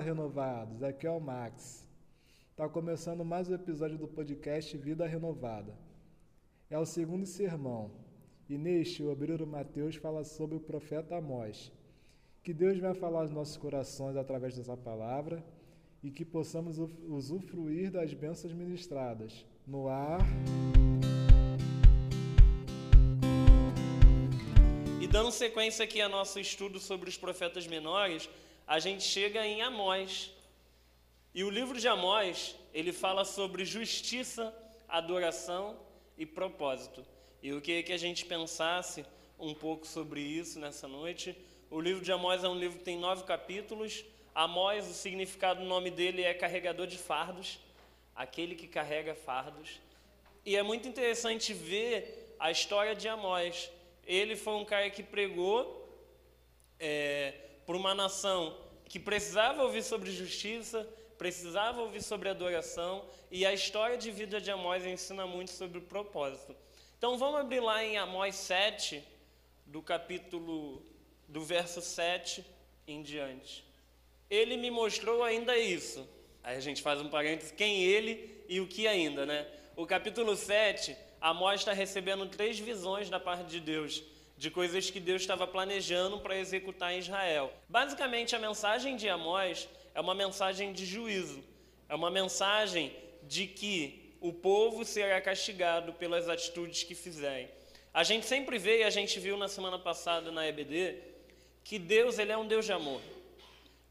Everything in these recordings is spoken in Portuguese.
Fala renovados, aqui é o Max. Tá começando mais um episódio do podcast Vida Renovada. É o segundo sermão e neste o obreiro Mateus fala sobre o profeta Amós. Que Deus vai falar aos nossos corações através dessa palavra e que possamos usufruir das bênçãos ministradas. No ar. E dando sequência aqui ao nosso estudo sobre os profetas menores, a gente chega em Amós. E o livro de Amós, ele fala sobre justiça, adoração e propósito. E eu queria que a gente pensasse um pouco sobre isso nessa noite. O livro de Amós é um livro que tem nove capítulos. Amós, o significado do nome dele é carregador de fardos, aquele que carrega fardos. E é muito interessante ver a história de Amós. Ele foi um cara que pregou é, por uma nação que precisava ouvir sobre justiça, precisava ouvir sobre adoração, e a história de vida de Amós ensina muito sobre o propósito. Então vamos abrir lá em Amós 7, do capítulo do verso 7 em diante. Ele me mostrou ainda isso. Aí a gente faz um parênteses, quem ele e o que ainda, né? O capítulo 7, Amós está recebendo três visões da parte de Deus de coisas que Deus estava planejando para executar em Israel. Basicamente, a mensagem de Amós é uma mensagem de juízo, é uma mensagem de que o povo será castigado pelas atitudes que fizerem. A gente sempre vê, e a gente viu na semana passada na EBD, que Deus ele é um Deus de amor.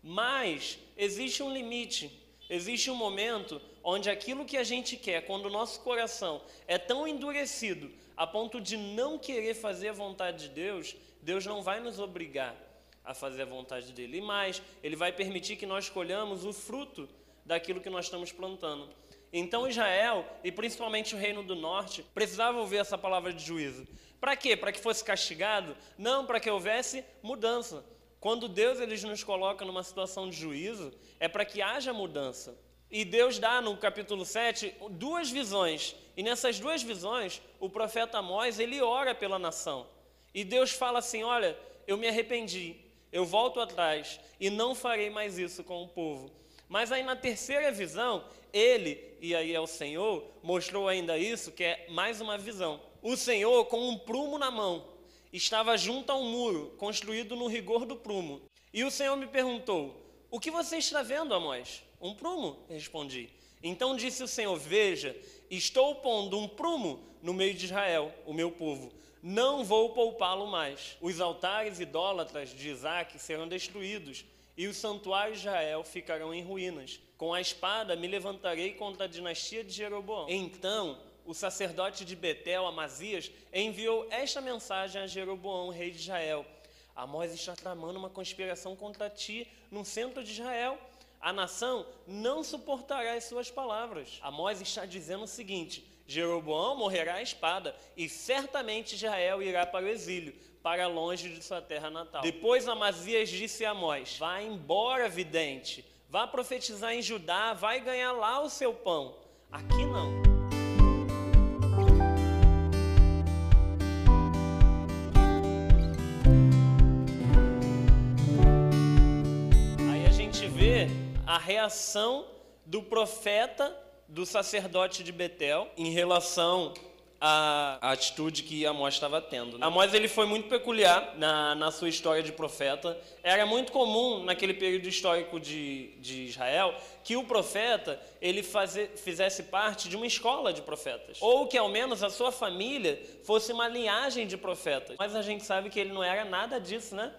Mas existe um limite, existe um momento onde aquilo que a gente quer, quando o nosso coração é tão endurecido a ponto de não querer fazer a vontade de Deus, Deus não vai nos obrigar a fazer a vontade dele. E mais, ele vai permitir que nós colhamos o fruto daquilo que nós estamos plantando. Então Israel, e principalmente o reino do norte, precisava ouvir essa palavra de juízo. Para quê? Para que fosse castigado? Não, para que houvesse mudança. Quando Deus ele nos coloca numa situação de juízo, é para que haja mudança. E Deus dá no capítulo 7 duas visões. E nessas duas visões, o profeta Amós, ele ora pela nação. E Deus fala assim: "Olha, eu me arrependi. Eu volto atrás e não farei mais isso com o povo." Mas aí na terceira visão, ele, e aí é o Senhor, mostrou ainda isso, que é mais uma visão. O Senhor, com um prumo na mão, estava junto a um muro, construído no rigor do prumo. E o Senhor me perguntou: O que você está vendo, Amós? Um prumo, respondi. Então disse o Senhor: Veja, estou pondo um prumo no meio de Israel, o meu povo. Não vou poupá-lo mais. Os altares idólatras de Isaac serão destruídos, e os santuários de Israel ficarão em ruínas. Com a espada me levantarei contra a dinastia de Jeroboão. Então o sacerdote de Betel, Amazias, enviou esta mensagem a Jeroboão, rei de Israel: Amós está tramando uma conspiração contra ti no centro de Israel a nação não suportará as suas palavras. Amós está dizendo o seguinte: Jeroboão morrerá à espada, e certamente Israel irá para o exílio, para longe de sua terra natal. Depois Amazias disse a Amós: Vá embora, vidente, vá profetizar em Judá, vai ganhar lá o seu pão. Aqui não. Reação do profeta, do sacerdote de Betel, em relação à atitude que Amós estava tendo. Né? Amós ele foi muito peculiar na, na sua história de profeta. Era muito comum naquele período histórico de, de Israel que o profeta ele fazer, fizesse parte de uma escola de profetas, ou que ao menos a sua família fosse uma linhagem de profetas. Mas a gente sabe que ele não era nada disso, né?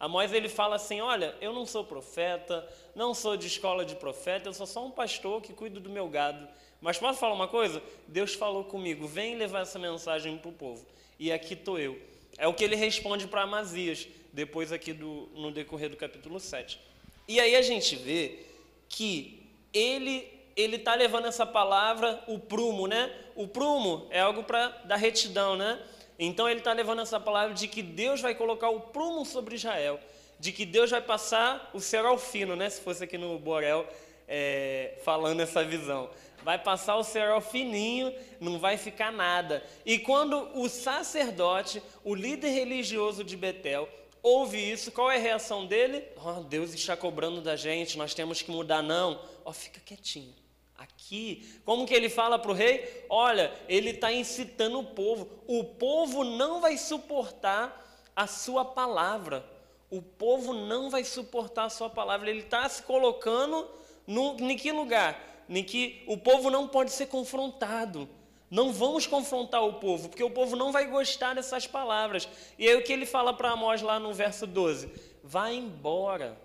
Amós ele fala assim: Olha, eu não sou profeta, não sou de escola de profeta, eu sou só um pastor que cuido do meu gado. Mas posso falar uma coisa? Deus falou comigo: vem levar essa mensagem para o povo. E aqui estou eu. É o que ele responde para Amazias, depois aqui do, no decorrer do capítulo 7. E aí a gente vê que ele ele está levando essa palavra, o prumo, né? O prumo é algo para dar retidão, né? Então ele está levando essa palavra de que Deus vai colocar o prumo sobre Israel, de que Deus vai passar o cerol fino, né? Se fosse aqui no Borel é, falando essa visão. Vai passar o cerol fininho, não vai ficar nada. E quando o sacerdote, o líder religioso de Betel, ouve isso, qual é a reação dele? Oh, Deus está cobrando da gente, nós temos que mudar, não. Oh, fica quietinho. Aqui, como que ele fala para o rei? Olha, ele está incitando o povo. O povo não vai suportar a sua palavra. O povo não vai suportar a sua palavra. Ele está se colocando no, em que lugar? Em que o povo não pode ser confrontado. Não vamos confrontar o povo, porque o povo não vai gostar dessas palavras. E aí o que ele fala para Amós lá no verso 12? Vai embora.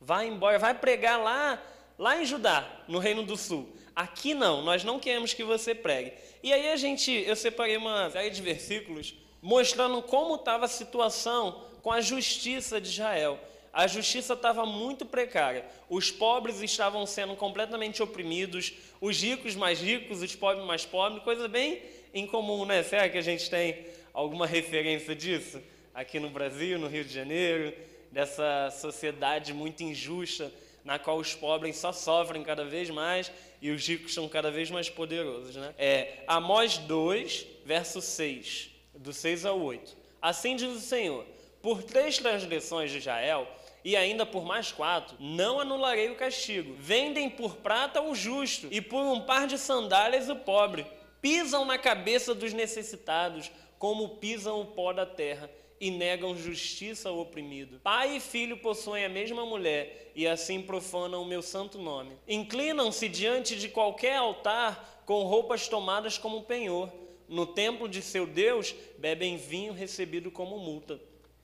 Vai embora, vai pregar lá, lá em Judá, no Reino do Sul. Aqui não, nós não queremos que você pregue. E aí a gente, eu separei uma série de versículos mostrando como estava a situação com a justiça de Israel a justiça estava muito precária. Os pobres estavam sendo completamente oprimidos, os ricos mais ricos, os pobres mais pobres, coisa bem incomum, né? Será que a gente tem alguma referência disso aqui no Brasil, no Rio de Janeiro, dessa sociedade muito injusta na qual os pobres só sofrem cada vez mais e os ricos são cada vez mais poderosos, né? É Amós 2, verso 6, do 6 ao 8. Assim diz o Senhor: por três transgressões de Israel e ainda por mais quatro, não anularei o castigo. Vendem por prata o justo, e por um par de sandálias o pobre. Pisam na cabeça dos necessitados, como pisam o pó da terra, e negam justiça ao oprimido. Pai e filho possuem a mesma mulher, e assim profanam o meu santo nome. Inclinam-se diante de qualquer altar com roupas tomadas como penhor. No templo de seu Deus, bebem vinho recebido como multa.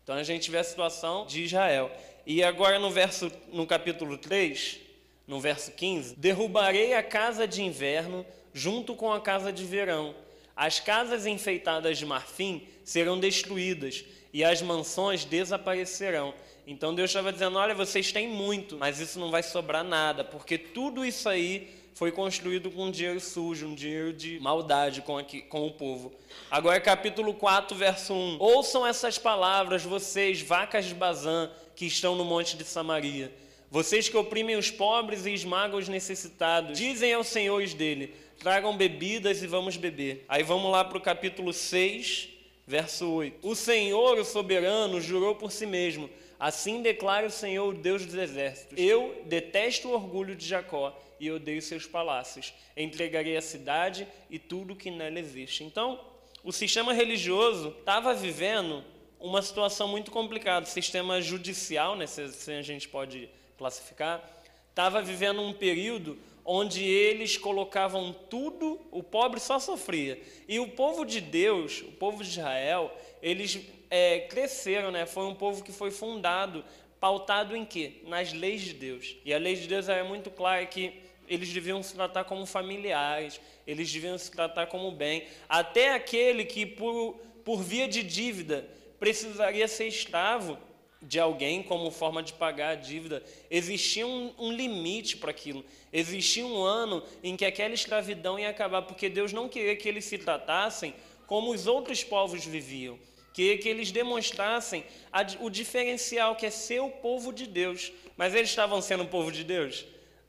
Então a gente vê a situação de Israel. E agora no verso no capítulo 3, no verso 15, derrubarei a casa de inverno junto com a casa de verão. As casas enfeitadas de marfim serão destruídas e as mansões desaparecerão. Então Deus estava dizendo: olha, vocês têm muito, mas isso não vai sobrar nada, porque tudo isso aí foi construído com dinheiro sujo, um dinheiro de maldade com, aqui, com o povo. Agora, capítulo 4, verso 1. Ouçam essas palavras, vocês, vacas de Bazã, que estão no monte de Samaria. Vocês que oprimem os pobres e esmagam os necessitados, dizem aos senhores dele: tragam bebidas e vamos beber. Aí vamos lá para o capítulo 6, verso 8. O Senhor, o soberano, jurou por si mesmo: Assim declara o Senhor, o Deus dos exércitos: Eu detesto o orgulho de Jacó e odeio seus palácios. Entregarei a cidade e tudo que nela existe. Então, o sistema religioso estava vivendo uma situação muito complicada. O sistema judicial, né, se, se a gente pode classificar, estava vivendo um período onde eles colocavam tudo, o pobre só sofria. E o povo de Deus, o povo de Israel, eles é, cresceram, né? foi um povo que foi fundado, pautado em quê? Nas leis de Deus. E a lei de Deus é muito clara que eles deviam se tratar como familiares, eles deviam se tratar como bem. Até aquele que, por, por via de dívida, precisaria ser escravo de alguém como forma de pagar a dívida. Existia um, um limite para aquilo. Existia um ano em que aquela escravidão ia acabar, porque Deus não queria que eles se tratassem como os outros povos viviam. Queria que eles demonstrassem a, o diferencial que é ser o povo de Deus. Mas eles estavam sendo o povo de Deus?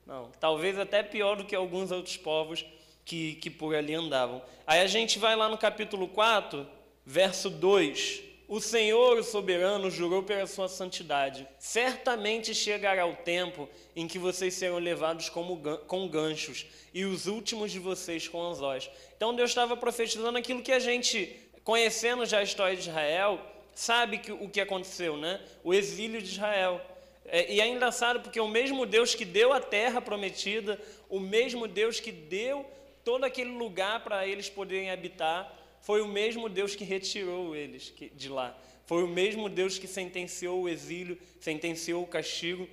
Não. Talvez até pior do que alguns outros povos que, que por ali andavam. Aí a gente vai lá no capítulo 4, verso 2 o Senhor, o soberano, jurou pela sua santidade. Certamente chegará o tempo em que vocês serão levados como, com ganchos e os últimos de vocês com anzóis. Então Deus estava profetizando aquilo que a gente, conhecendo já a história de Israel, sabe que, o que aconteceu, né? O exílio de Israel. É, e é engraçado porque o mesmo Deus que deu a terra prometida, o mesmo Deus que deu todo aquele lugar para eles poderem habitar, foi o mesmo Deus que retirou eles de lá. Foi o mesmo Deus que sentenciou o exílio, sentenciou o castigo,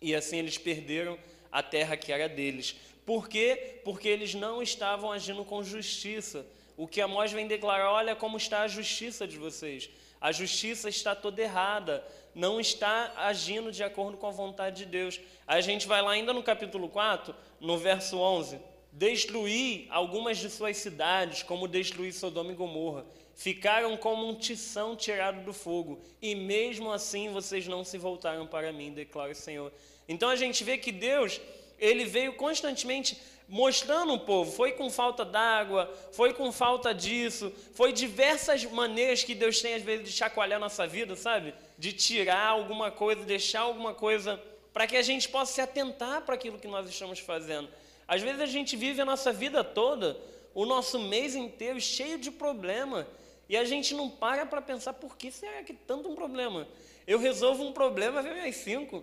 e assim eles perderam a terra que era deles. Por quê? Porque eles não estavam agindo com justiça. O que Amós vem declarar: olha como está a justiça de vocês. A justiça está toda errada, não está agindo de acordo com a vontade de Deus. A gente vai lá ainda no capítulo 4, no verso 11. Destruí algumas de suas cidades, como destruí Sodoma e Gomorra. Ficaram como um tição tirado do fogo, e mesmo assim vocês não se voltaram para mim, declara o Senhor. Então a gente vê que Deus, ele veio constantemente mostrando o povo. Foi com falta d'água, foi com falta disso, foi diversas maneiras que Deus tem às vezes de chacoalhar nossa vida, sabe? De tirar alguma coisa, deixar alguma coisa para que a gente possa se atentar para aquilo que nós estamos fazendo. Às vezes a gente vive a nossa vida toda, o nosso mês inteiro cheio de problema, e a gente não para para pensar por que será que tanto um problema? Eu resolvo um problema, vem mais cinco.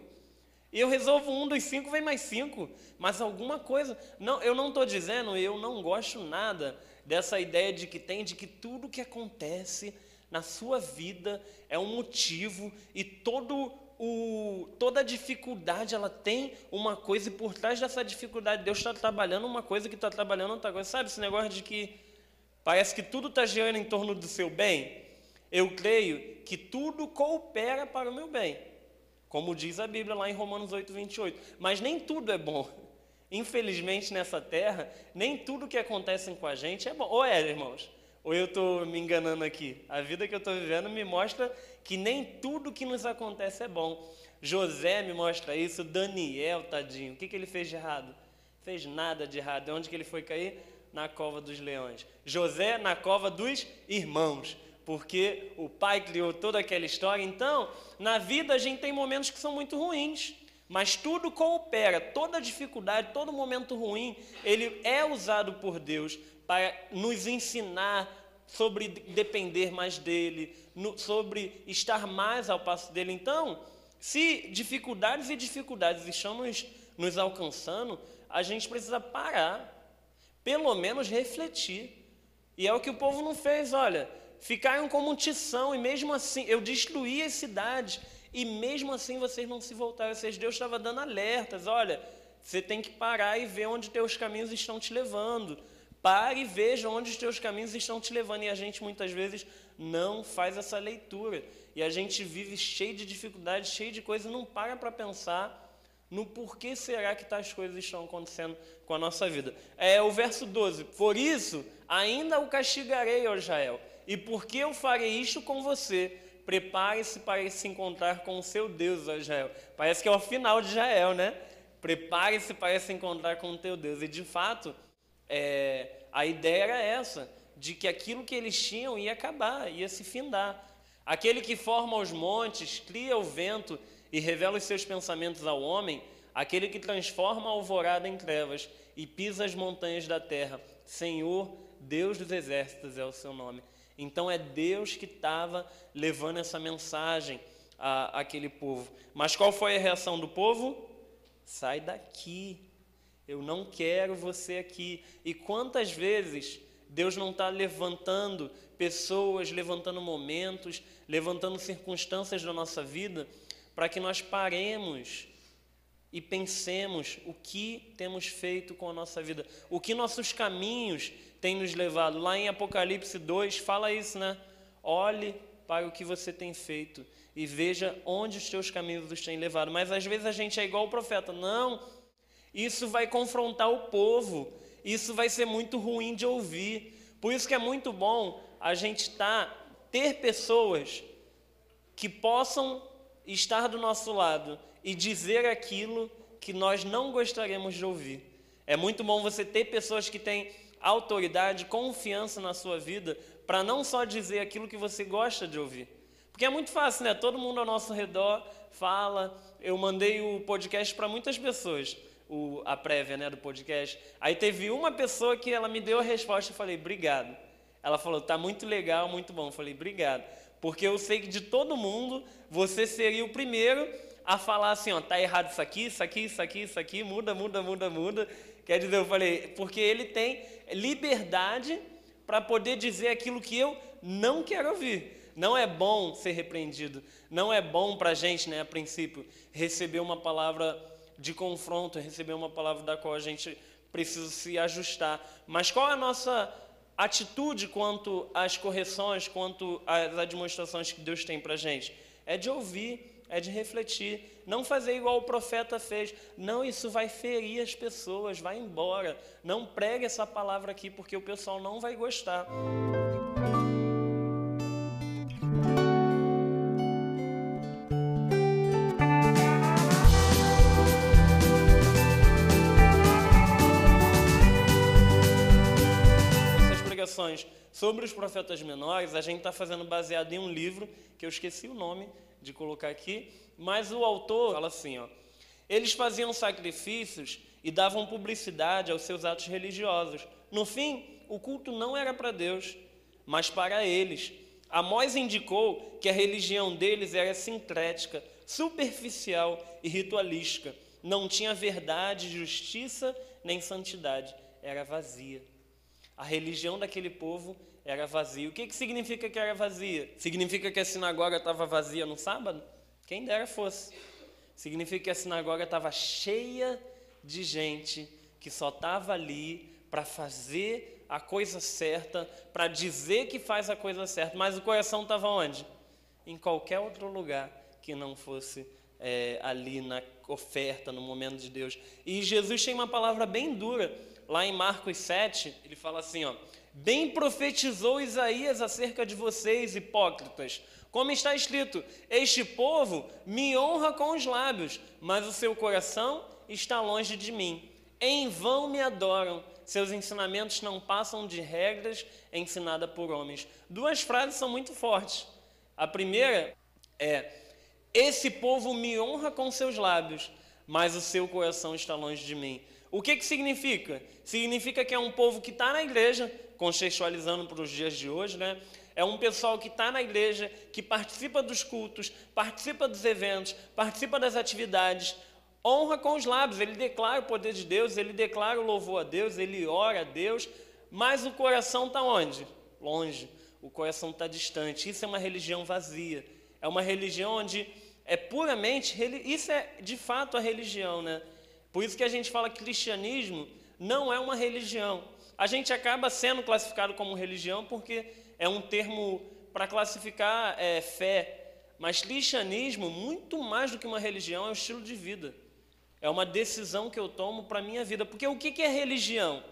E eu resolvo um dos cinco, vem mais cinco. Mas alguma coisa. Não, eu não estou dizendo, eu não gosto nada dessa ideia de que tem de que tudo que acontece na sua vida é um motivo e todo o, toda dificuldade ela tem uma coisa e por trás dessa dificuldade Deus está trabalhando uma coisa que está trabalhando outra coisa. Sabe esse negócio de que parece que tudo está girando em torno do seu bem? Eu creio que tudo coopera para o meu bem, como diz a Bíblia lá em Romanos 8, 28. Mas nem tudo é bom. Infelizmente, nessa terra, nem tudo que acontece com a gente é bom. Ou é, irmãos? Ou eu estou me enganando aqui? A vida que eu estou vivendo me mostra que nem tudo que nos acontece é bom. José me mostra isso, Daniel, tadinho. O que, que ele fez de errado? Fez nada de errado. Onde que ele foi cair? Na cova dos leões. José na cova dos irmãos. Porque o pai criou toda aquela história. Então, na vida a gente tem momentos que são muito ruins. Mas tudo coopera, toda dificuldade, todo momento ruim, ele é usado por Deus para nos ensinar sobre depender mais dele, sobre estar mais ao passo dele. Então, se dificuldades e dificuldades estão nos, nos alcançando, a gente precisa parar, pelo menos refletir. E é o que o povo não fez, olha, ficaram como tição, e mesmo assim, eu destruí as cidades, e mesmo assim vocês não se voltaram, vocês, Deus estava dando alertas, olha, você tem que parar e ver onde teus caminhos estão te levando. Pare e veja onde os teus caminhos estão te levando. E a gente muitas vezes não faz essa leitura. E a gente vive cheio de dificuldades, cheio de coisas, e não para para pensar no porquê será que tais coisas estão acontecendo com a nossa vida. É o verso 12. Por isso, ainda o castigarei, ó Israel. E porque eu farei isto com você? Prepare-se para se encontrar com o seu Deus, Israel. Parece que é o final de Israel, né? Prepare-se para se encontrar com o teu Deus. E de fato, é, a ideia era essa, de que aquilo que eles tinham ia acabar, ia se findar. Aquele que forma os montes, cria o vento e revela os seus pensamentos ao homem, aquele que transforma a alvorada em trevas e pisa as montanhas da terra, Senhor, Deus dos exércitos é o seu nome. Então é Deus que estava levando essa mensagem à, àquele povo. Mas qual foi a reação do povo? Sai daqui, eu não quero você aqui. E quantas vezes Deus não está levantando pessoas, levantando momentos, levantando circunstâncias da nossa vida para que nós paremos e pensemos o que temos feito com a nossa vida, o que nossos caminhos têm nos levado. Lá em Apocalipse 2 fala isso, né? Olhe para o que você tem feito e veja onde os teus caminhos os têm levado. Mas às vezes a gente é igual o profeta, não, isso vai confrontar o povo. Isso vai ser muito ruim de ouvir. Por isso que é muito bom a gente tá, ter pessoas que possam estar do nosso lado e dizer aquilo que nós não gostaríamos de ouvir. É muito bom você ter pessoas que têm autoridade, confiança na sua vida, para não só dizer aquilo que você gosta de ouvir. Porque é muito fácil, né? Todo mundo ao nosso redor fala. Eu mandei o podcast para muitas pessoas o, a prévia né, do podcast. Aí teve uma pessoa que ela me deu a resposta e falei, obrigado. Ela falou, tá muito legal, muito bom. Eu falei, obrigado. Porque eu sei que de todo mundo, você seria o primeiro a falar assim, ó, tá errado isso aqui, isso aqui, isso aqui, isso aqui, muda, muda, muda, muda. Quer dizer, eu falei, porque ele tem liberdade para poder dizer aquilo que eu não quero ouvir. Não é bom ser repreendido. Não é bom para a gente, né, a princípio, receber uma palavra de confronto, receber uma palavra da qual a gente precisa se ajustar. Mas qual é a nossa atitude quanto às correções, quanto às demonstrações que Deus tem para a gente? É de ouvir, é de refletir, não fazer igual o profeta fez. Não, isso vai ferir as pessoas, vai embora. Não pregue essa palavra aqui porque o pessoal não vai gostar. Essas pregações sobre os profetas menores, a gente está fazendo baseado em um livro que eu esqueci o nome, de colocar aqui, mas o autor fala assim, ó, eles faziam sacrifícios e davam publicidade aos seus atos religiosos. No fim, o culto não era para Deus, mas para eles. Amós indicou que a religião deles era sincrética, superficial e ritualística. Não tinha verdade, justiça nem santidade. Era vazia. A religião daquele povo era vazia. O que, que significa que era vazia? Significa que a sinagoga estava vazia no sábado? Quem dera fosse. Significa que a sinagoga estava cheia de gente que só estava ali para fazer a coisa certa, para dizer que faz a coisa certa, mas o coração estava onde? Em qualquer outro lugar que não fosse é, ali na oferta, no momento de Deus. E Jesus tem uma palavra bem dura, lá em Marcos 7, ele fala assim: ó, Bem profetizou Isaías acerca de vocês, hipócritas. Como está escrito: Este povo me honra com os lábios, mas o seu coração está longe de mim. Em vão me adoram, seus ensinamentos não passam de regras ensinadas por homens. Duas frases são muito fortes. A primeira é: Esse povo me honra com seus lábios, mas o seu coração está longe de mim. O que, que significa? Significa que é um povo que está na igreja, contextualizando para os dias de hoje, né? É um pessoal que está na igreja, que participa dos cultos, participa dos eventos, participa das atividades, honra com os lábios, ele declara o poder de Deus, ele declara o louvor a Deus, ele ora a Deus, mas o coração está onde? Longe. O coração está distante. Isso é uma religião vazia. É uma religião onde é puramente. Isso é de fato a religião, né? Por isso que a gente fala que cristianismo não é uma religião. A gente acaba sendo classificado como religião porque é um termo para classificar é, fé. Mas cristianismo, muito mais do que uma religião, é um estilo de vida. É uma decisão que eu tomo para a minha vida. Porque o que é religião?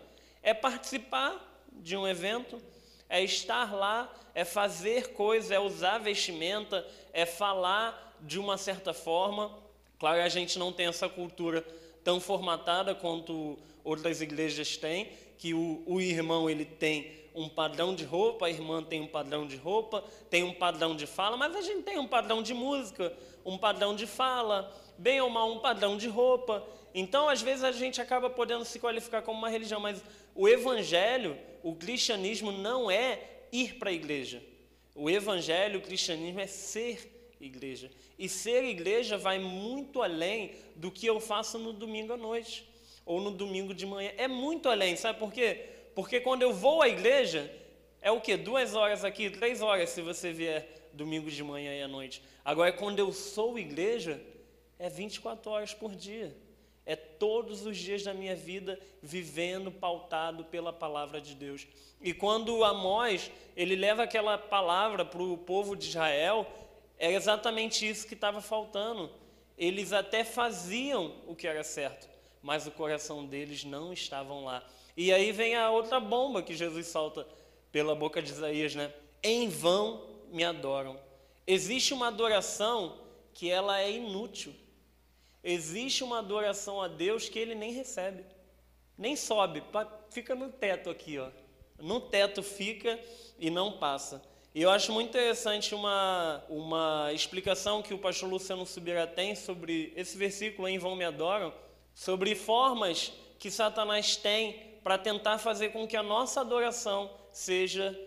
É participar de um evento, é estar lá, é fazer coisas, é usar vestimenta, é falar de uma certa forma. Claro, a gente não tem essa cultura tão formatada quanto outras igrejas têm, que o, o irmão ele tem um padrão de roupa, a irmã tem um padrão de roupa, tem um padrão de fala, mas a gente tem um padrão de música, um padrão de fala, bem ou mal um padrão de roupa. Então, às vezes, a gente acaba podendo se qualificar como uma religião, mas o evangelho, o cristianismo não é ir para a igreja. O evangelho, o cristianismo é ser igreja. E ser igreja vai muito além do que eu faço no domingo à noite ou no domingo de manhã. É muito além, sabe por quê? Porque quando eu vou à igreja, é o quê? Duas horas aqui, três horas se você vier domingo de manhã e à noite. Agora, quando eu sou igreja, é 24 horas por dia. É todos os dias da minha vida vivendo pautado pela palavra de Deus. E quando Amós, ele leva aquela palavra para o povo de Israel, é exatamente isso que estava faltando. Eles até faziam o que era certo, mas o coração deles não estavam lá. E aí vem a outra bomba que Jesus solta pela boca de Isaías, né? Em vão me adoram. Existe uma adoração que ela é inútil. Existe uma adoração a Deus que ele nem recebe, nem sobe, fica no teto aqui, ó. No teto fica e não passa. E eu acho muito interessante uma, uma explicação que o pastor Luciano Subirá tem sobre esse versículo em Vão Me Adoram, sobre formas que Satanás tem para tentar fazer com que a nossa adoração seja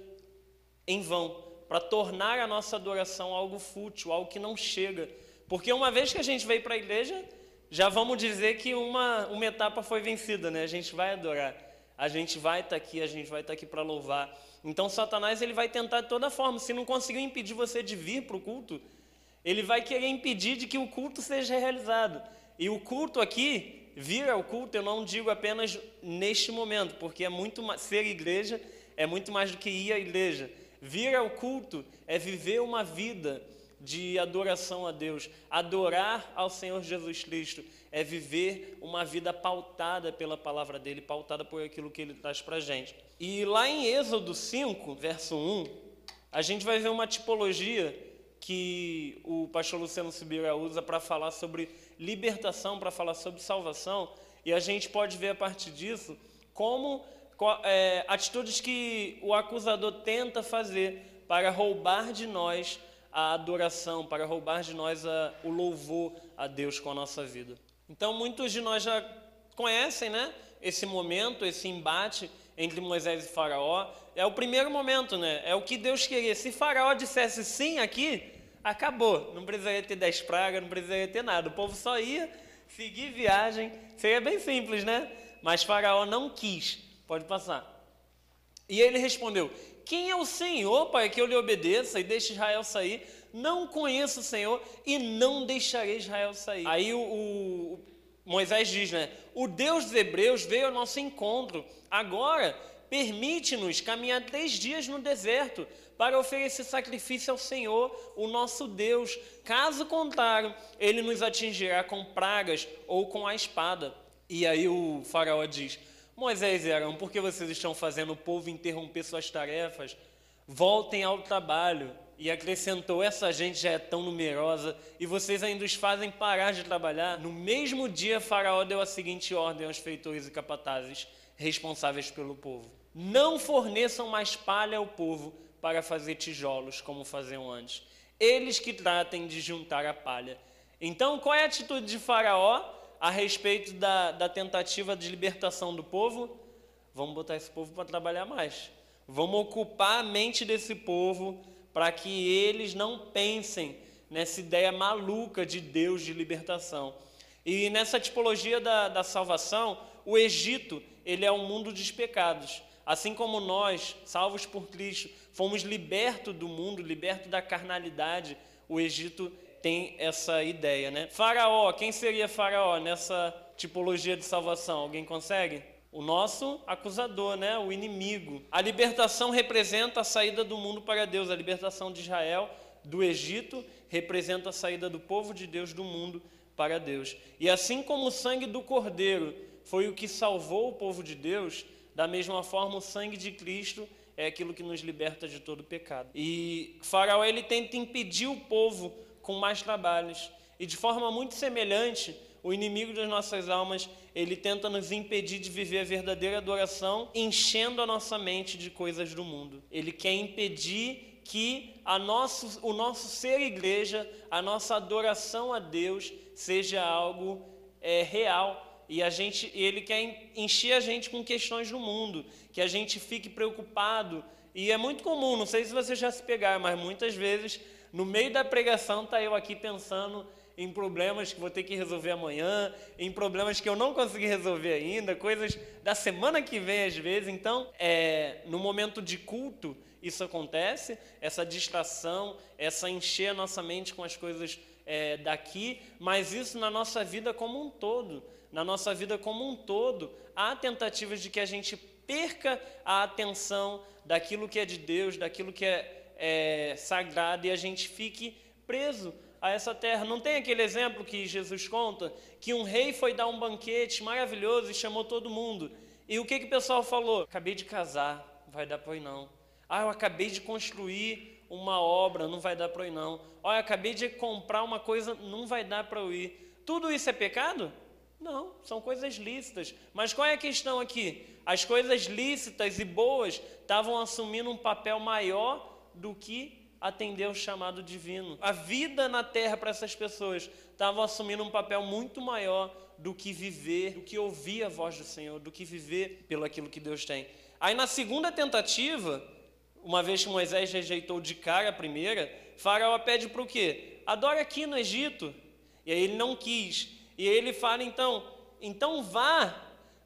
em vão, para tornar a nossa adoração algo fútil, algo que não chega. Porque uma vez que a gente veio para a igreja, já vamos dizer que uma, uma etapa foi vencida, né? A gente vai adorar, a gente vai estar tá aqui, a gente vai estar tá aqui para louvar. Então Satanás ele vai tentar de toda forma. Se não conseguiu impedir você de vir para o culto, ele vai querer impedir de que o culto seja realizado. E o culto aqui, vir ao culto, eu não digo apenas neste momento, porque é muito mais, ser igreja é muito mais do que ir à igreja. Vir ao culto é viver uma vida de adoração a Deus. Adorar ao Senhor Jesus Cristo é viver uma vida pautada pela palavra dele, pautada por aquilo que ele traz para a gente. E lá em Êxodo 5, verso 1, a gente vai ver uma tipologia que o pastor Luciano Sibira usa para falar sobre libertação, para falar sobre salvação, e a gente pode ver a partir disso como é, atitudes que o acusador tenta fazer para roubar de nós a adoração, para roubar de nós a, o louvor a Deus com a nossa vida. Então, muitos de nós já conhecem, né? Esse momento, esse embate entre Moisés e Faraó. É o primeiro momento, né? É o que Deus queria. Se Faraó dissesse sim aqui, acabou. Não precisaria ter dez pragas, não precisaria ter nada. O povo só ia seguir viagem. Seria bem simples, né? Mas Faraó não quis. Pode passar. E ele respondeu: Quem é o Senhor, pai, que eu lhe obedeça e deixe Israel sair? Não conheço o Senhor e não deixarei Israel sair. Aí o, o Moisés diz, né? O Deus dos Hebreus veio ao nosso encontro. Agora, permite-nos caminhar três dias no deserto para oferecer sacrifício ao Senhor, o nosso Deus. Caso contrário, ele nos atingirá com pragas ou com a espada. E aí o faraó diz: Moisés e Arão, por que vocês estão fazendo o povo interromper suas tarefas? Voltem ao trabalho. E acrescentou: Essa gente já é tão numerosa e vocês ainda os fazem parar de trabalhar. No mesmo dia, Faraó deu a seguinte ordem aos feitores e capatazes responsáveis pelo povo: Não forneçam mais palha ao povo para fazer tijolos, como faziam antes. Eles que tratem de juntar a palha. Então, qual é a atitude de Faraó a respeito da, da tentativa de libertação do povo? Vamos botar esse povo para trabalhar mais. Vamos ocupar a mente desse povo para que eles não pensem nessa ideia maluca de Deus de libertação. E nessa tipologia da, da salvação, o Egito ele é um mundo dos pecados. Assim como nós, salvos por Cristo, fomos libertos do mundo, libertos da carnalidade, o Egito tem essa ideia, né? Faraó, quem seria Faraó nessa tipologia de salvação? Alguém consegue? o nosso acusador, né? o inimigo. A libertação representa a saída do mundo para Deus, a libertação de Israel do Egito representa a saída do povo de Deus do mundo para Deus. E assim como o sangue do Cordeiro foi o que salvou o povo de Deus, da mesma forma o sangue de Cristo é aquilo que nos liberta de todo pecado. E Faraó ele tenta impedir o povo com mais trabalhos. E de forma muito semelhante, o inimigo das nossas almas, ele tenta nos impedir de viver a verdadeira adoração, enchendo a nossa mente de coisas do mundo. Ele quer impedir que a nosso, o nosso ser igreja, a nossa adoração a Deus, seja algo é, real. E a gente, ele quer encher a gente com questões do mundo, que a gente fique preocupado. E é muito comum, não sei se você já se pegar, mas muitas vezes no meio da pregação está eu aqui pensando em problemas que vou ter que resolver amanhã, em problemas que eu não consegui resolver ainda, coisas da semana que vem às vezes. Então, é, no momento de culto, isso acontece, essa distração, essa encher a nossa mente com as coisas é, daqui, mas isso na nossa vida como um todo. Na nossa vida como um todo, há tentativas de que a gente perca a atenção daquilo que é de Deus, daquilo que é, é sagrado e a gente fique preso a essa terra. Não tem aquele exemplo que Jesus conta que um rei foi dar um banquete maravilhoso e chamou todo mundo. E o que, que o pessoal falou? Acabei de casar, vai dar para não. Ah, eu acabei de construir uma obra, não vai dar para ir não. Olha, acabei de comprar uma coisa, não vai dar para ir. Tudo isso é pecado? Não, são coisas lícitas. Mas qual é a questão aqui? As coisas lícitas e boas estavam assumindo um papel maior do que atender o chamado divino. A vida na terra para essas pessoas estava assumindo um papel muito maior do que viver, do que ouvir a voz do Senhor, do que viver pelo aquilo que Deus tem. Aí na segunda tentativa, uma vez que Moisés rejeitou de cara a primeira, Faraó pede para o quê? Adora aqui no Egito. E aí ele não quis. E ele fala então, então vá,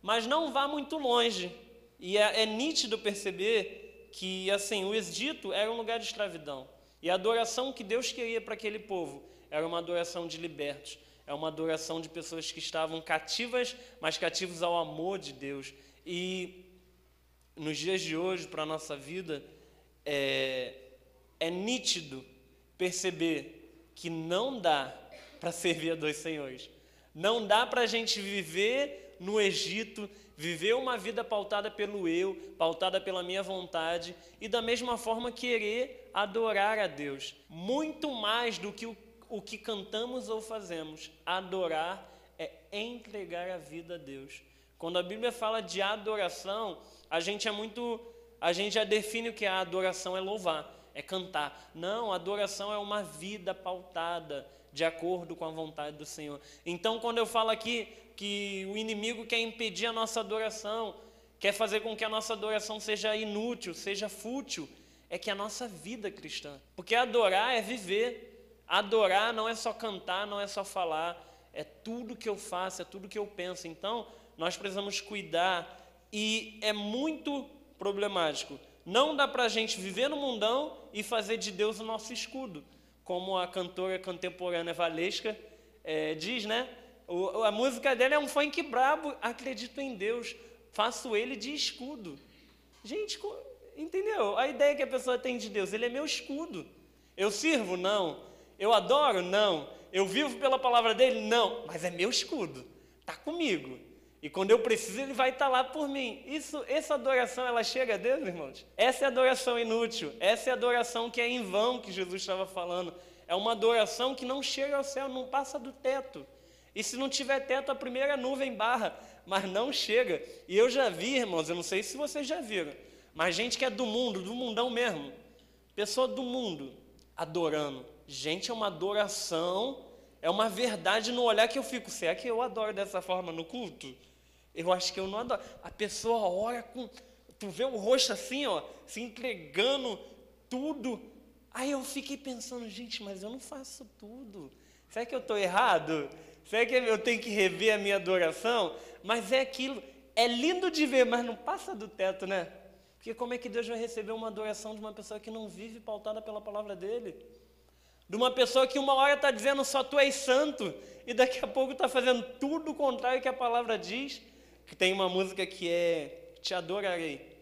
mas não vá muito longe. E é, é nítido perceber que assim o Egito era um lugar de escravidão e a adoração que Deus queria para aquele povo era uma adoração de libertos, é uma adoração de pessoas que estavam cativas, mas cativos ao amor de Deus. E nos dias de hoje, para a nossa vida, é, é nítido perceber que não dá para servir a dois senhores. Não dá para a gente viver no Egito viver uma vida pautada pelo eu, pautada pela minha vontade e da mesma forma querer adorar a Deus. Muito mais do que o, o que cantamos ou fazemos, adorar é entregar a vida a Deus. Quando a Bíblia fala de adoração, a gente é muito. A gente já define o que é a adoração é louvar, é cantar. Não, adoração é uma vida pautada de acordo com a vontade do Senhor. Então, quando eu falo aqui que o inimigo quer impedir a nossa adoração, quer fazer com que a nossa adoração seja inútil, seja fútil, é que a nossa vida cristã. Porque adorar é viver. Adorar não é só cantar, não é só falar, é tudo que eu faço, é tudo que eu penso. Então, nós precisamos cuidar e é muito problemático. Não dá para a gente viver no mundão e fazer de Deus o nosso escudo, como a cantora contemporânea Valesca é, diz, né? A música dela é um funk brabo, acredito em Deus, faço ele de escudo. Gente, entendeu? A ideia que a pessoa tem de Deus, ele é meu escudo. Eu sirvo? Não. Eu adoro? Não. Eu vivo pela palavra dele? Não. Mas é meu escudo. Está comigo. E quando eu preciso, ele vai estar lá por mim. Isso, essa adoração, ela chega a Deus, irmãos? Essa é adoração inútil. Essa é adoração que é em vão que Jesus estava falando. É uma adoração que não chega ao céu, não passa do teto. E se não tiver teto, a primeira nuvem barra, mas não chega. E eu já vi, irmãos, eu não sei se vocês já viram, mas gente que é do mundo, do mundão mesmo, pessoa do mundo, adorando. Gente, é uma adoração, é uma verdade no olhar que eu fico. Será que eu adoro dessa forma no culto? Eu acho que eu não adoro. A pessoa ora com. Tu vê o rosto assim, ó, se entregando tudo. Aí eu fiquei pensando, gente, mas eu não faço tudo. Será que eu estou errado? Será que eu tenho que rever a minha adoração? Mas é aquilo, é lindo de ver, mas não passa do teto, né? Porque como é que Deus vai receber uma adoração de uma pessoa que não vive pautada pela palavra dele? De uma pessoa que uma hora está dizendo só tu és santo, e daqui a pouco está fazendo tudo o contrário que a palavra diz que tem uma música que é Te Adorarei,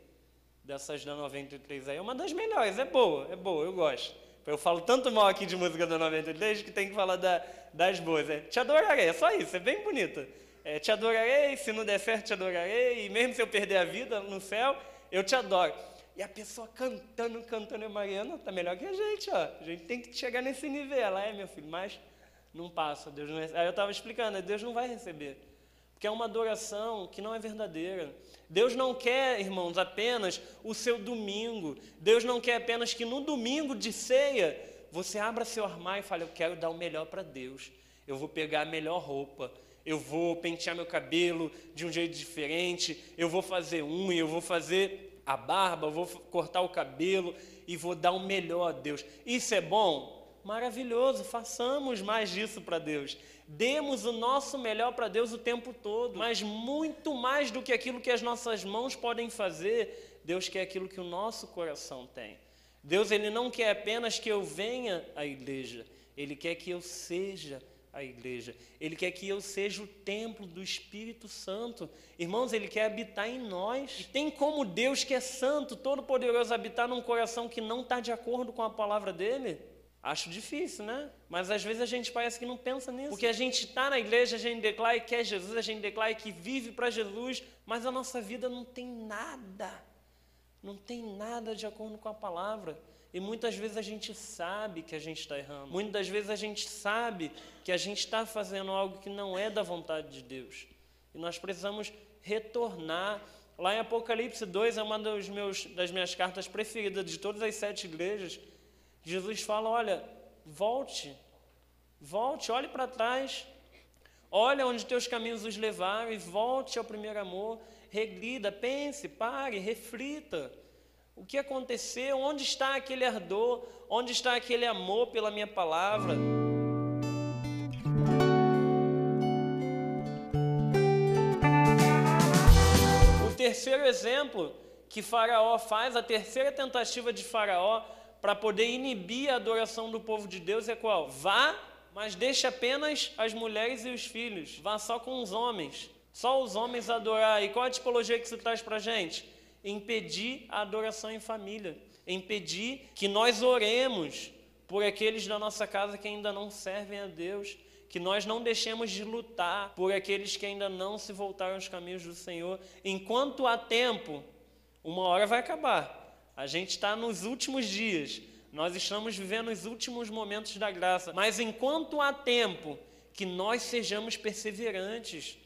dessas da 93 aí. É uma das melhores, é boa, é boa, eu gosto. Eu falo tanto mal aqui de música da 93 que tem que falar da, das boas. É Te Adorarei, é só isso, é bem bonita. É, te adorarei, se não der certo, te adorarei, e mesmo se eu perder a vida no céu, eu te adoro. E a pessoa cantando, cantando, e Mariana, tá melhor que a gente, ó. A gente tem que chegar nesse nível. Ela é, meu filho, mas não passa. Deus não... Aí eu estava explicando, Deus não vai receber que é uma adoração que não é verdadeira. Deus não quer, irmãos, apenas o seu domingo. Deus não quer apenas que no domingo de ceia você abra seu armário e fale: Eu quero dar o melhor para Deus. Eu vou pegar a melhor roupa. Eu vou pentear meu cabelo de um jeito diferente. Eu vou fazer unha. Eu vou fazer a barba. Eu vou cortar o cabelo e vou dar o melhor a Deus. Isso é bom? Maravilhoso. Façamos mais disso para Deus. Demos o nosso melhor para Deus o tempo todo, mas muito mais do que aquilo que as nossas mãos podem fazer, Deus quer aquilo que o nosso coração tem. Deus ele não quer apenas que eu venha à igreja, ele quer que eu seja a igreja. Ele quer que eu seja o templo do Espírito Santo. Irmãos, ele quer habitar em nós. E tem como Deus, que é santo, todo-poderoso, habitar num coração que não está de acordo com a palavra dele? Acho difícil, né? Mas às vezes a gente parece que não pensa nisso. Porque a gente está na igreja, a gente declara que quer Jesus, a gente declara que vive para Jesus, mas a nossa vida não tem nada. Não tem nada de acordo com a palavra. E muitas vezes a gente sabe que a gente está errando. Muitas vezes a gente sabe que a gente está fazendo algo que não é da vontade de Deus. E nós precisamos retornar. Lá em Apocalipse 2 é uma meus, das minhas cartas preferidas de todas as sete igrejas Jesus fala: olha, volte, volte, olhe para trás, olha onde teus caminhos os levaram e volte ao primeiro amor, regrida, pense, pare, reflita. O que aconteceu? Onde está aquele ardor? Onde está aquele amor pela minha palavra? O terceiro exemplo que Faraó faz, a terceira tentativa de Faraó para poder inibir a adoração do povo de Deus é qual? Vá, mas deixe apenas as mulheres e os filhos. Vá só com os homens. Só os homens adorar. E qual a tipologia que isso traz para a gente? Impedir a adoração em família. Impedir que nós oremos por aqueles da nossa casa que ainda não servem a Deus. Que nós não deixemos de lutar por aqueles que ainda não se voltaram aos caminhos do Senhor. Enquanto há tempo, uma hora vai acabar. A gente está nos últimos dias, nós estamos vivendo os últimos momentos da graça, mas enquanto há tempo, que nós sejamos perseverantes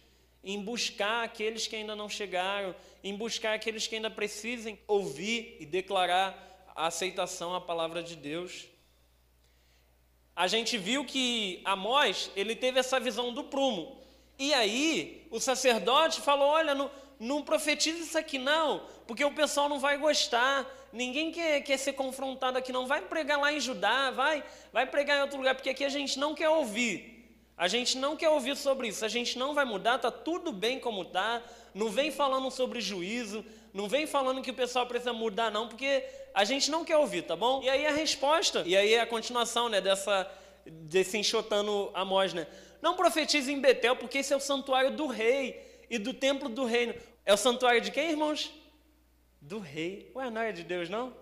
em buscar aqueles que ainda não chegaram, em buscar aqueles que ainda precisem ouvir e declarar a aceitação à palavra de Deus. A gente viu que Amós, ele teve essa visão do prumo. E aí, o sacerdote falou: Olha, não, não profetiza isso aqui não, porque o pessoal não vai gostar. Ninguém quer, quer ser confrontado aqui, não. Vai pregar lá em Judá, vai, vai pregar em outro lugar, porque aqui a gente não quer ouvir. A gente não quer ouvir sobre isso, a gente não vai mudar, está tudo bem como está. Não vem falando sobre juízo, não vem falando que o pessoal precisa mudar, não, porque a gente não quer ouvir, tá bom? E aí a resposta, e aí a continuação, né, dessa, desse enxotando Amós, né? Não profetize em Betel, porque esse é o santuário do rei e do templo do reino. É o santuário de quem, irmãos? Do rei. Ué, não é de Deus, não?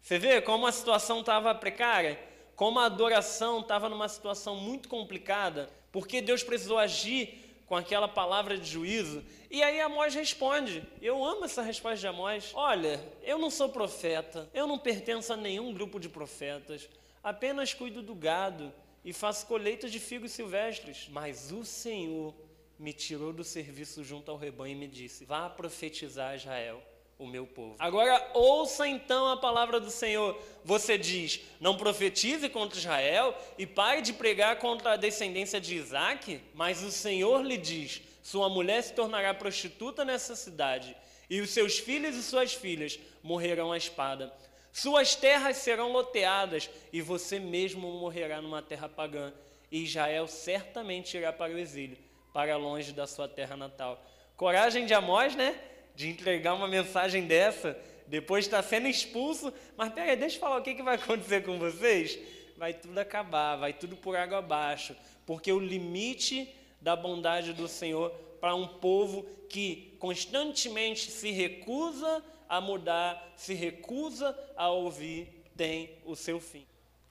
Você vê como a situação estava precária? como a adoração estava numa situação muito complicada, porque Deus precisou agir com aquela palavra de juízo. E aí Amós responde. Eu amo essa resposta de Amós. Olha, eu não sou profeta, eu não pertenço a nenhum grupo de profetas, apenas cuido do gado e faço colheita de figos silvestres. Mas o Senhor me tirou do serviço junto ao rebanho e me disse: Vá profetizar a Israel o meu povo. Agora ouça então a palavra do Senhor. Você diz: Não profetize contra Israel e pare de pregar contra a descendência de Isaac. Mas o Senhor lhe diz: Sua mulher se tornará prostituta nessa cidade, e os seus filhos e suas filhas morrerão à espada. Suas terras serão loteadas, e você mesmo morrerá numa terra pagã. E Israel certamente irá para o exílio, para longe da sua terra natal. Coragem de Amós, né? de entregar uma mensagem dessa, depois está sendo expulso, mas peraí, deixa eu falar o que, que vai acontecer com vocês. Vai tudo acabar, vai tudo por água abaixo, porque o limite da bondade do Senhor para um povo que constantemente se recusa a mudar, se recusa a ouvir, tem o seu fim.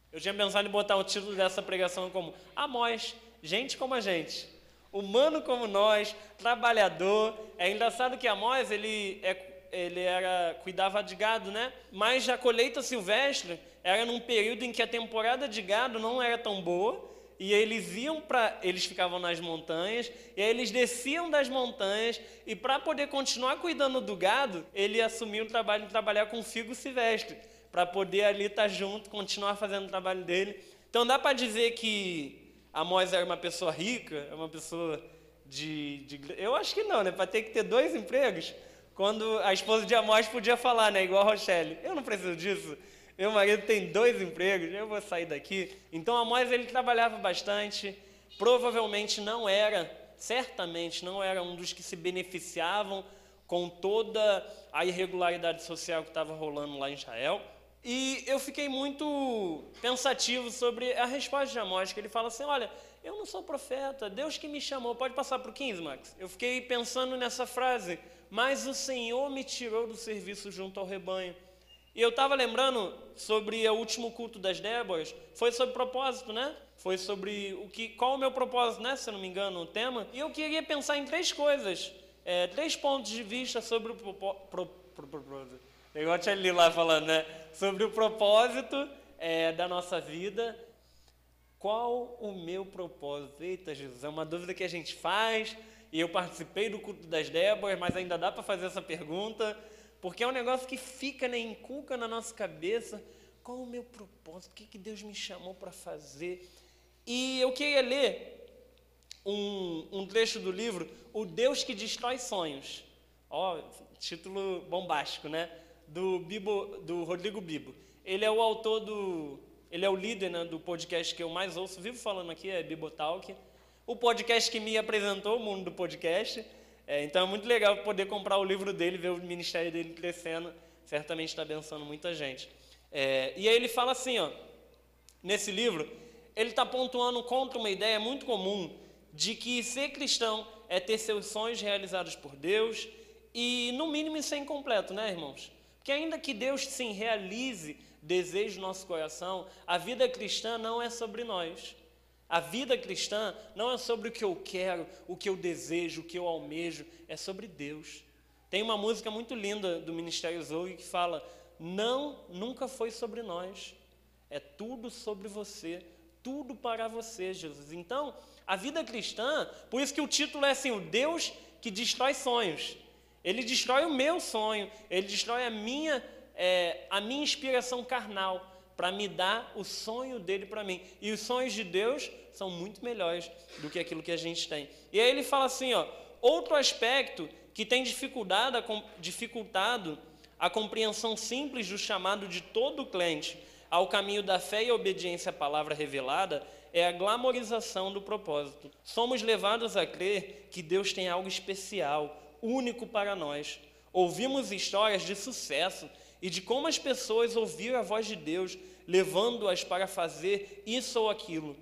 Eu tinha pensado em botar o título dessa pregação como Amós, gente como a gente humano como nós, trabalhador. É engraçado que Amós, ele, é, ele era, cuidava de gado, né? Mas a colheita silvestre era num período em que a temporada de gado não era tão boa, e eles iam para, eles ficavam nas montanhas, e aí eles desciam das montanhas, e para poder continuar cuidando do gado, ele assumiu o trabalho de trabalhar com figo silvestre, para poder ali estar tá junto, continuar fazendo o trabalho dele. Então dá para dizer que Amós era uma pessoa rica, é uma pessoa de, de, Eu acho que não, né? Para ter que ter dois empregos, quando a esposa de Amós podia falar, né? Igual a Rochelle, eu não preciso disso. Meu marido tem dois empregos, eu vou sair daqui. Então Amós ele trabalhava bastante, provavelmente não era, certamente não era um dos que se beneficiavam com toda a irregularidade social que estava rolando lá em Israel. E eu fiquei muito pensativo sobre a resposta de Amós, que ele fala assim: Olha, eu não sou profeta, Deus que me chamou. Pode passar para o 15, Max? Eu fiquei pensando nessa frase, mas o Senhor me tirou do serviço junto ao rebanho. E eu estava lembrando sobre o último culto das Déboras, foi sobre propósito, né? Foi sobre o que, qual o meu propósito, né? Se eu não me engano, o tema. E eu queria pensar em três coisas, é, três pontos de vista sobre o propósito Igual a Tia lá falando, né? Sobre o propósito é, da nossa vida. Qual o meu propósito? Eita, Jesus, é uma dúvida que a gente faz. E eu participei do culto das Déboras, mas ainda dá para fazer essa pergunta. Porque é um negócio que fica, né, inculca na nossa cabeça. Qual o meu propósito? O que, que Deus me chamou para fazer? E eu queria ler um, um trecho do livro, O Deus que Destrói Sonhos. Ó, título bombástico, né? Do, Bibo, do Rodrigo Bibo. Ele é o autor do. Ele é o líder né, do podcast que eu mais ouço, vivo falando aqui, é Bibotalk. O podcast que me apresentou o mundo do podcast. É, então é muito legal poder comprar o livro dele, ver o ministério dele crescendo. Certamente está abençoando muita gente. É, e aí ele fala assim, ó, nesse livro, ele está pontuando contra uma ideia muito comum de que ser cristão é ter seus sonhos realizados por Deus e, no mínimo, isso é incompleto, né, irmãos? Que ainda que Deus sim realize desejo no nosso coração, a vida cristã não é sobre nós. A vida cristã não é sobre o que eu quero, o que eu desejo, o que eu almejo, é sobre Deus. Tem uma música muito linda do Ministério Zoe que fala: Não, nunca foi sobre nós, é tudo sobre você, tudo para você, Jesus. Então, a vida cristã, por isso que o título é assim: O Deus que destrói sonhos. Ele destrói o meu sonho, ele destrói a minha, é, a minha inspiração carnal para me dar o sonho dele para mim. E os sonhos de Deus são muito melhores do que aquilo que a gente tem. E aí ele fala assim, ó, outro aspecto que tem dificultado, dificultado a compreensão simples do chamado de todo crente ao caminho da fé e obediência à palavra revelada é a glamorização do propósito. Somos levados a crer que Deus tem algo especial, único para nós. Ouvimos histórias de sucesso e de como as pessoas ouviram a voz de Deus, levando-as para fazer isso ou aquilo.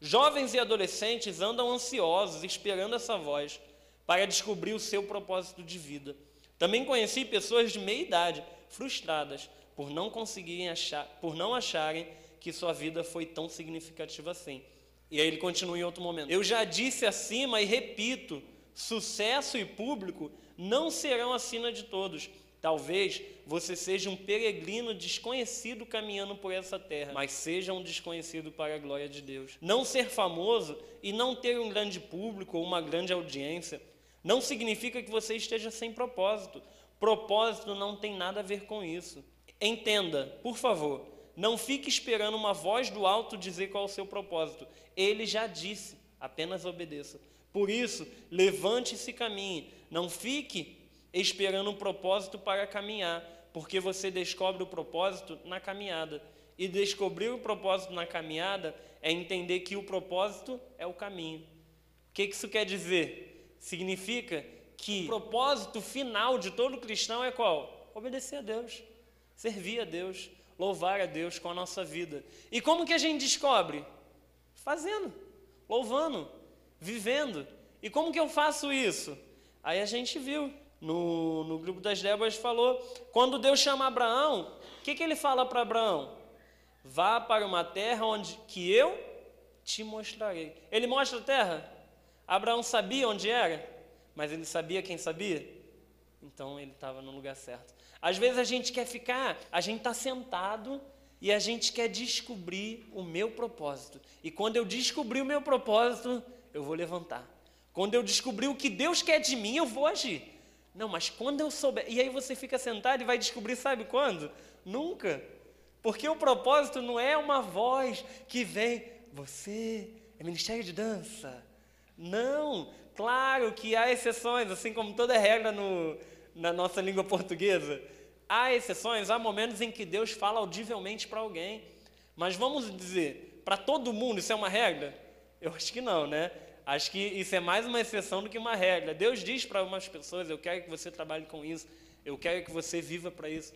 Jovens e adolescentes andam ansiosos, esperando essa voz, para descobrir o seu propósito de vida. Também conheci pessoas de meia idade, frustradas, por não conseguirem achar, por não acharem que sua vida foi tão significativa assim. E aí ele continua em outro momento. Eu já disse acima e repito: sucesso e público não serão acima de todos. Talvez você seja um peregrino desconhecido caminhando por essa terra, mas seja um desconhecido para a glória de Deus. Não ser famoso e não ter um grande público ou uma grande audiência não significa que você esteja sem propósito. Propósito não tem nada a ver com isso. Entenda, por favor, não fique esperando uma voz do alto dizer qual é o seu propósito. Ele já disse, apenas obedeça. Por isso, levante-se e caminhe. Não fique esperando um propósito para caminhar, porque você descobre o propósito na caminhada. E descobrir o propósito na caminhada é entender que o propósito é o caminho. O que isso quer dizer? Significa que o propósito final de todo cristão é qual? Obedecer a Deus servir a Deus, louvar a Deus com a nossa vida. E como que a gente descobre? Fazendo, louvando, vivendo. E como que eu faço isso? Aí a gente viu, no, no grupo das Déboras falou, quando Deus chama Abraão, o que, que ele fala para Abraão? Vá para uma terra onde que eu te mostrarei. Ele mostra a terra? Abraão sabia onde era, mas ele sabia quem sabia? Então ele estava no lugar certo. Às vezes a gente quer ficar, a gente está sentado e a gente quer descobrir o meu propósito. E quando eu descobrir o meu propósito, eu vou levantar. Quando eu descobrir o que Deus quer de mim, eu vou agir. Não, mas quando eu souber. E aí você fica sentado e vai descobrir, sabe quando? Nunca. Porque o propósito não é uma voz que vem, você é ministério de dança. Não. Claro que há exceções, assim como toda regra no, na nossa língua portuguesa. Há exceções, há momentos em que Deus fala audivelmente para alguém. Mas vamos dizer, para todo mundo isso é uma regra? Eu acho que não, né? Acho que isso é mais uma exceção do que uma regra. Deus diz para algumas pessoas: Eu quero que você trabalhe com isso, eu quero que você viva para isso.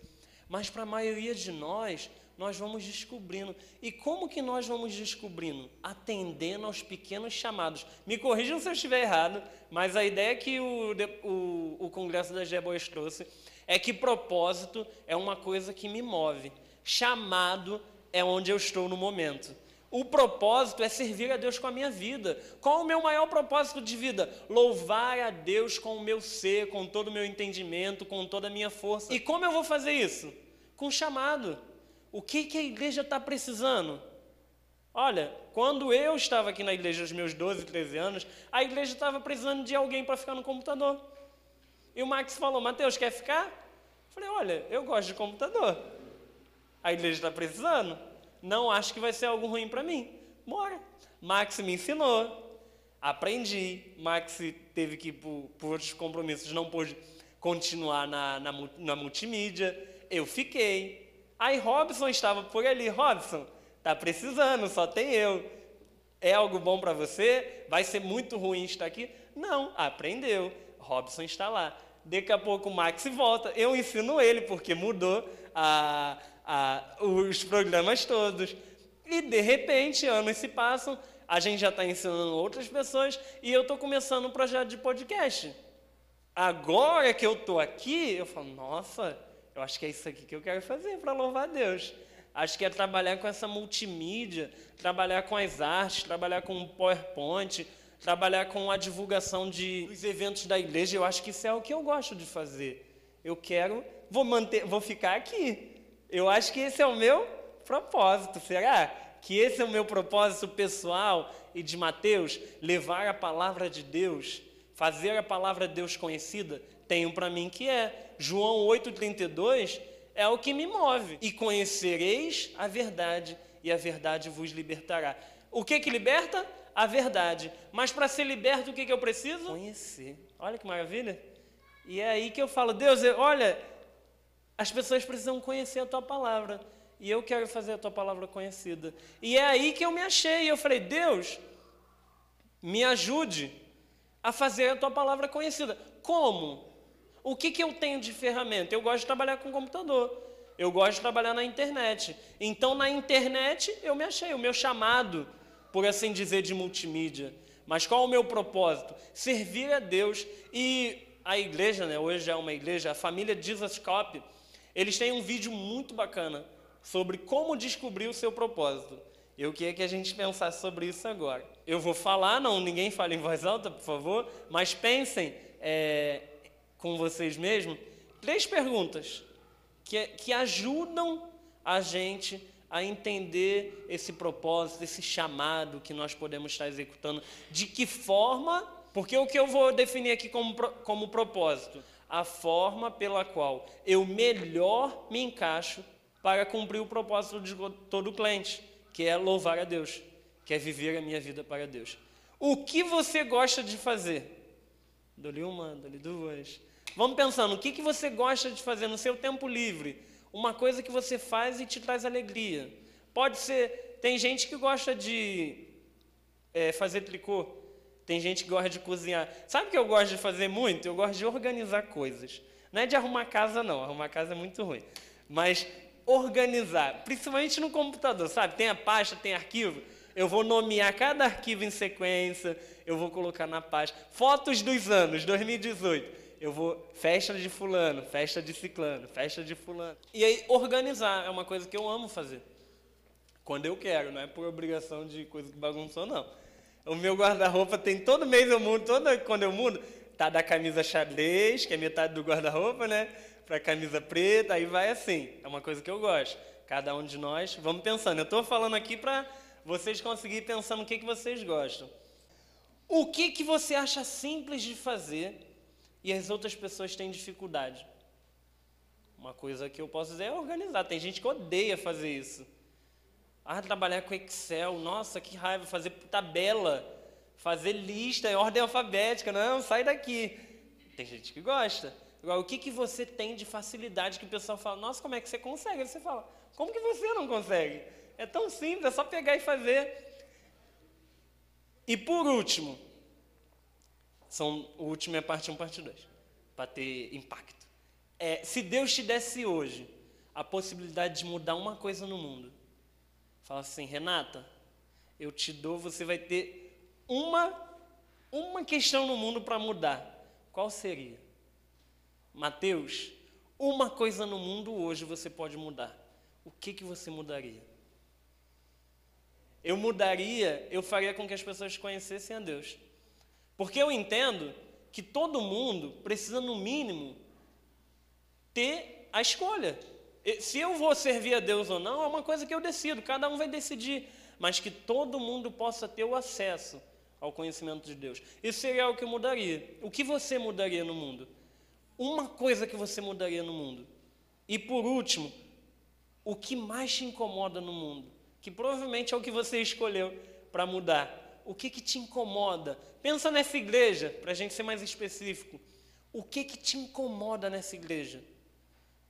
Mas para a maioria de nós, nós vamos descobrindo. E como que nós vamos descobrindo? Atendendo aos pequenos chamados. Me corrijam se eu estiver errado, mas a ideia que o, o, o Congresso das Deboas trouxe é que propósito é uma coisa que me move. Chamado é onde eu estou no momento. O propósito é servir a Deus com a minha vida. Qual o meu maior propósito de vida? Louvar a Deus com o meu ser, com todo o meu entendimento, com toda a minha força. E como eu vou fazer isso? Com chamado. O que, que a igreja está precisando? Olha, quando eu estava aqui na igreja aos meus 12, 13 anos, a igreja estava precisando de alguém para ficar no computador. E o Max falou: Mateus, quer ficar? Eu falei: Olha, eu gosto de computador. A igreja está precisando? Não acho que vai ser algo ruim para mim. Bora. Max me ensinou, aprendi. Max teve que por, por outros compromissos, não pôde continuar na, na, na multimídia. Eu fiquei. Aí Robson estava por ali. Robson, tá precisando, só tem eu. É algo bom para você? Vai ser muito ruim estar aqui? Não, aprendeu. Robson está lá. Daqui a pouco o Max volta. Eu ensino ele, porque mudou a, a, os programas todos. E de repente, anos se passam, a gente já está ensinando outras pessoas e eu estou começando um projeto de podcast. Agora que eu estou aqui, eu falo, nossa, eu acho que é isso aqui que eu quero fazer para louvar a Deus. Acho que é trabalhar com essa multimídia, trabalhar com as artes, trabalhar com o PowerPoint, trabalhar com a divulgação de, dos eventos da igreja. Eu acho que isso é o que eu gosto de fazer. Eu quero, vou manter, vou ficar aqui. Eu acho que esse é o meu propósito. Será que esse é o meu propósito pessoal e de Mateus? Levar a palavra de Deus fazer a palavra de Deus conhecida? Tenho para mim que é. João 8,32 é o que me move. E conhecereis a verdade, e a verdade vos libertará. O que que liberta? A verdade. Mas para ser liberto, o que, que eu preciso? Conhecer. Olha que maravilha. E é aí que eu falo, Deus, olha, as pessoas precisam conhecer a tua palavra. E eu quero fazer a tua palavra conhecida. E é aí que eu me achei. Eu falei, Deus, me ajude a fazer a tua palavra conhecida. Como? O que, que eu tenho de ferramenta? Eu gosto de trabalhar com computador. Eu gosto de trabalhar na internet. Então, na internet, eu me achei. O meu chamado, por assim dizer, de multimídia. Mas qual o meu propósito? Servir a Deus. E a igreja, né, hoje é uma igreja, a família Jesus Cop, eles têm um vídeo muito bacana sobre como descobrir o seu propósito. Eu queria que a gente pensasse sobre isso agora. Eu vou falar, não, ninguém fale em voz alta, por favor, mas pensem é, com vocês mesmos três perguntas que, que ajudam a gente a entender esse propósito, esse chamado que nós podemos estar executando. De que forma, porque o que eu vou definir aqui como, como propósito? A forma pela qual eu melhor me encaixo para cumprir o propósito de todo cliente, que é louvar a Deus, que é viver a minha vida para Deus. O que você gosta de fazer? Dou-lhe uma, dou-lhe duas. Vamos pensando, o que, que você gosta de fazer no seu tempo livre? Uma coisa que você faz e te traz alegria. Pode ser, tem gente que gosta de é, fazer tricô, tem gente que gosta de cozinhar. Sabe o que eu gosto de fazer muito? Eu gosto de organizar coisas. Não é de arrumar casa, não. Arrumar casa é muito ruim. Mas organizar, principalmente no computador, sabe? Tem a pasta, tem arquivo. Eu vou nomear cada arquivo em sequência, eu vou colocar na pasta. Fotos dos anos, 2018. Eu vou, festa de fulano, festa de ciclano, festa de fulano. E aí, organizar é uma coisa que eu amo fazer. Quando eu quero, não é por obrigação de coisa que bagunçou, não. O meu guarda-roupa tem todo mês eu mudo, toda quando eu mudo, tá da camisa xadrez, que é metade do guarda-roupa, né? para camisa preta, aí vai assim. É uma coisa que eu gosto. Cada um de nós, vamos pensando. Eu estou falando aqui para vocês conseguirem pensar no que, que vocês gostam. O que, que você acha simples de fazer e as outras pessoas têm dificuldade? Uma coisa que eu posso dizer é organizar. Tem gente que odeia fazer isso. Ah, trabalhar com Excel, nossa, que raiva, fazer tabela, fazer lista em ordem alfabética. Não, sai daqui. Tem gente que gosta. Agora, o que, que você tem de facilidade que o pessoal fala, nossa, como é que você consegue? Aí você fala, como que você não consegue? É tão simples, é só pegar e fazer. E por último, são, o último é parte 1, parte 2, para ter impacto. É, se Deus te desse hoje a possibilidade de mudar uma coisa no mundo, fala assim, Renata, eu te dou, você vai ter uma, uma questão no mundo para mudar. Qual seria? Mateus, uma coisa no mundo hoje você pode mudar. O que, que você mudaria? Eu mudaria, eu faria com que as pessoas conhecessem a Deus. Porque eu entendo que todo mundo precisa, no mínimo, ter a escolha. Se eu vou servir a Deus ou não, é uma coisa que eu decido, cada um vai decidir. Mas que todo mundo possa ter o acesso ao conhecimento de Deus. Isso seria o que mudaria. O que você mudaria no mundo? uma coisa que você mudaria no mundo. E por último, o que mais te incomoda no mundo? Que provavelmente é o que você escolheu para mudar. O que, que te incomoda? Pensa nessa igreja, para a gente ser mais específico. O que, que te incomoda nessa igreja?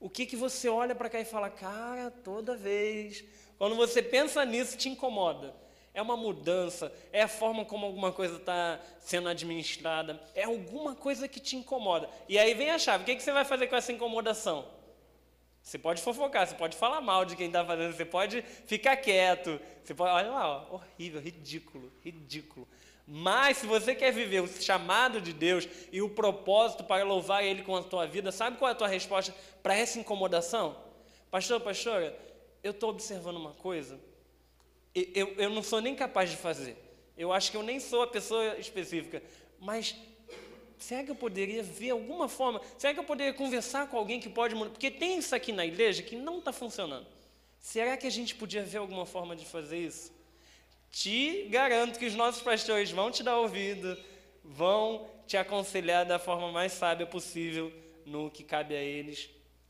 O que, que você olha para cá e fala, cara, toda vez. Quando você pensa nisso, te incomoda é uma mudança, é a forma como alguma coisa está sendo administrada, é alguma coisa que te incomoda. E aí vem a chave: o que, que você vai fazer com essa incomodação? Você pode fofocar, você pode falar mal de quem está fazendo, você pode ficar quieto, você pode, olha lá, ó, horrível, ridículo, ridículo. Mas se você quer viver o chamado de Deus e o propósito para louvar Ele com a tua vida, sabe qual é a tua resposta para essa incomodação? Pastor, pastora, eu estou observando uma coisa eu, eu não sou nem capaz de fazer. Eu acho que eu nem sou a pessoa específica. Mas será que eu poderia ver alguma forma? Será que eu poderia conversar com alguém que pode mudar? Porque tem isso aqui na igreja que não está funcionando. Será que a gente podia ver alguma forma de fazer isso? Te garanto que os nossos pastores vão te dar ouvido, vão te aconselhar da forma mais sábia possível no que cabe a eles.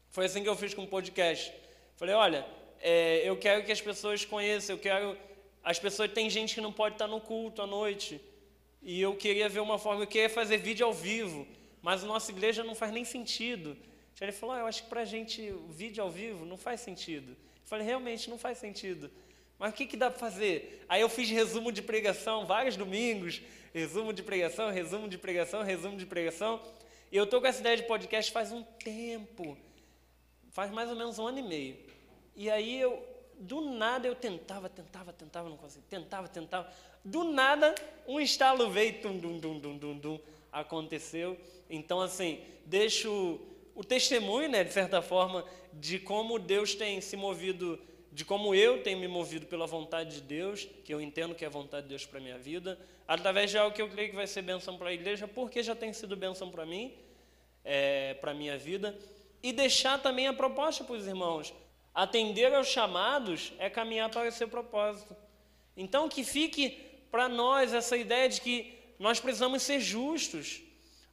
Foi assim que eu fiz com o podcast. Falei, olha, é, eu quero que as pessoas conheçam, eu quero. As pessoas tem gente que não pode estar no culto à noite. E eu queria ver uma forma, eu queria fazer vídeo ao vivo, mas a nossa igreja não faz nem sentido. Ele falou, ah, eu acho que para a gente o vídeo ao vivo não faz sentido. Eu falei, realmente não faz sentido. Mas o que, que dá para fazer? Aí eu fiz resumo de pregação vários domingos, resumo de pregação, resumo de pregação, resumo de pregação. E eu estou com essa ideia de podcast faz um tempo, faz mais ou menos um ano e meio. E aí eu, do nada, eu tentava, tentava, tentava, não conseguia, tentava, tentava. Do nada, um estalo veio, tum, dum, dum, dum, dum, dum, aconteceu. Então, assim, deixo o testemunho, né, de certa forma, de como Deus tem se movido de como eu tenho me movido pela vontade de Deus, que eu entendo que é a vontade de Deus para a minha vida, através de algo que eu creio que vai ser bênção para a igreja, porque já tem sido bênção para mim, é, para a minha vida, e deixar também a proposta para os irmãos. Atender aos chamados é caminhar para o seu propósito. Então, que fique para nós essa ideia de que nós precisamos ser justos.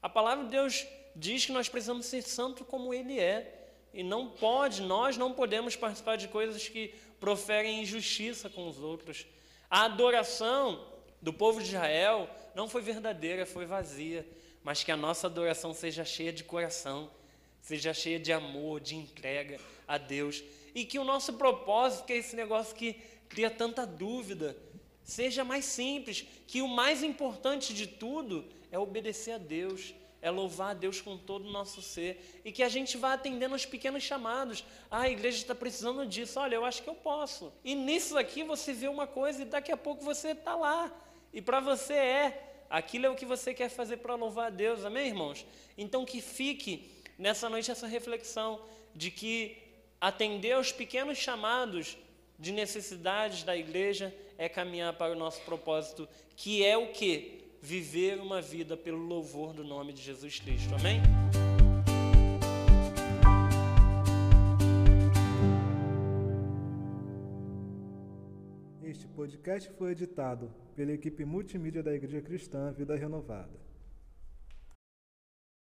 A palavra de Deus diz que nós precisamos ser santos como Ele é. E não pode, nós não podemos participar de coisas que proferem injustiça com os outros. A adoração do povo de Israel não foi verdadeira, foi vazia. Mas que a nossa adoração seja cheia de coração, seja cheia de amor, de entrega a Deus. E que o nosso propósito, que é esse negócio que cria tanta dúvida, seja mais simples. Que o mais importante de tudo é obedecer a Deus é louvar a Deus com todo o nosso ser e que a gente vá atendendo os pequenos chamados. Ah, a igreja está precisando disso. Olha, eu acho que eu posso. E nisso aqui você vê uma coisa e daqui a pouco você está lá. E para você é. Aquilo é o que você quer fazer para louvar a Deus, amém, irmãos? Então que fique nessa noite essa reflexão de que atender aos pequenos chamados de necessidades da igreja é caminhar para o nosso propósito, que é o que? Viver uma vida pelo louvor do nome de Jesus Cristo. Amém? Este podcast foi editado pela equipe multimídia da Igreja Cristã Vida Renovada.